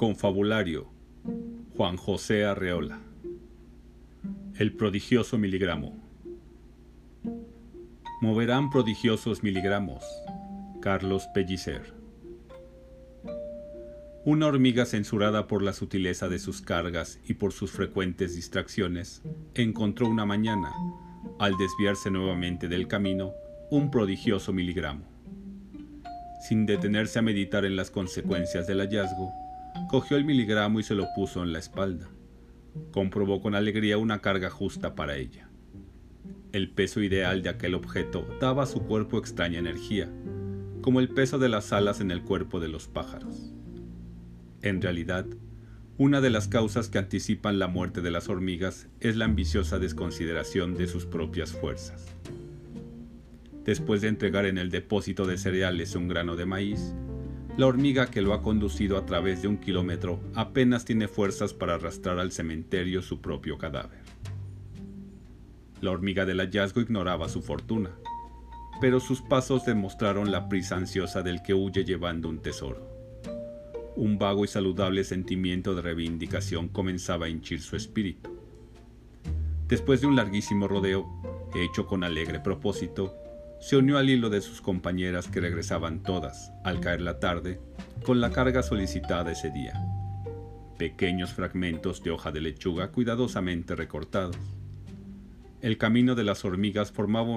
Confabulario Juan José Arreola. El prodigioso miligramo. Moverán prodigiosos miligramos Carlos Pellicer. Una hormiga censurada por la sutileza de sus cargas y por sus frecuentes distracciones, encontró una mañana, al desviarse nuevamente del camino, un prodigioso miligramo. Sin detenerse a meditar en las consecuencias del hallazgo, Cogió el miligramo y se lo puso en la espalda. Comprobó con alegría una carga justa para ella. El peso ideal de aquel objeto daba a su cuerpo extraña energía, como el peso de las alas en el cuerpo de los pájaros. En realidad, una de las causas que anticipan la muerte de las hormigas es la ambiciosa desconsideración de sus propias fuerzas. Después de entregar en el depósito de cereales un grano de maíz, la hormiga que lo ha conducido a través de un kilómetro apenas tiene fuerzas para arrastrar al cementerio su propio cadáver. La hormiga del hallazgo ignoraba su fortuna, pero sus pasos demostraron la prisa ansiosa del que huye llevando un tesoro. Un vago y saludable sentimiento de reivindicación comenzaba a hinchir su espíritu. Después de un larguísimo rodeo, hecho con alegre propósito, se unió al hilo de sus compañeras que regresaban todas, al caer la tarde, con la carga solicitada ese día. Pequeños fragmentos de hoja de lechuga cuidadosamente recortados. El camino de las hormigas formaba